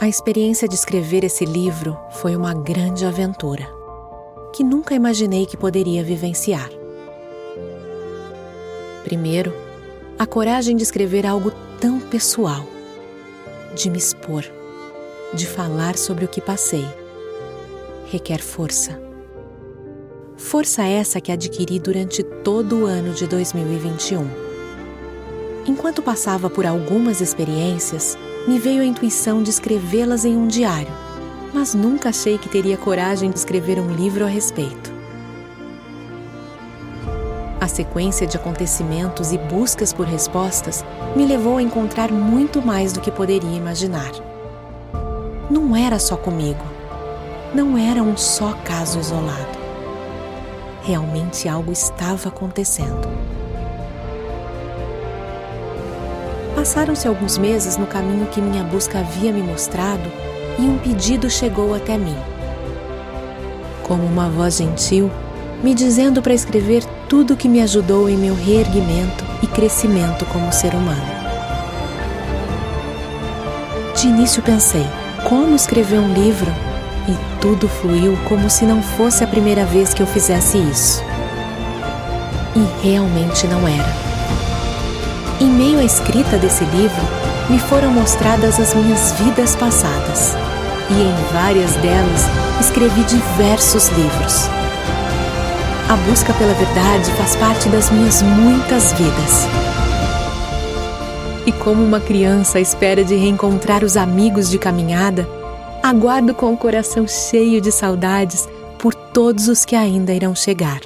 A experiência de escrever esse livro foi uma grande aventura, que nunca imaginei que poderia vivenciar. Primeiro, a coragem de escrever algo tão pessoal, de me expor, de falar sobre o que passei, requer força. Força essa que adquiri durante todo o ano de 2021. Enquanto passava por algumas experiências, me veio a intuição de escrevê-las em um diário, mas nunca achei que teria coragem de escrever um livro a respeito. A sequência de acontecimentos e buscas por respostas me levou a encontrar muito mais do que poderia imaginar. Não era só comigo. Não era um só caso isolado. Realmente algo estava acontecendo. Passaram-se alguns meses no caminho que minha busca havia me mostrado e um pedido chegou até mim. Como uma voz gentil, me dizendo para escrever tudo que me ajudou em meu reerguimento e crescimento como ser humano. De início pensei, como escrever um livro? E tudo fluiu como se não fosse a primeira vez que eu fizesse isso. E realmente não era. Em meio à escrita desse livro, me foram mostradas as minhas vidas passadas, e em várias delas escrevi diversos livros. A busca pela verdade faz parte das minhas muitas vidas. E como uma criança à espera de reencontrar os amigos de caminhada, aguardo com o coração cheio de saudades por todos os que ainda irão chegar.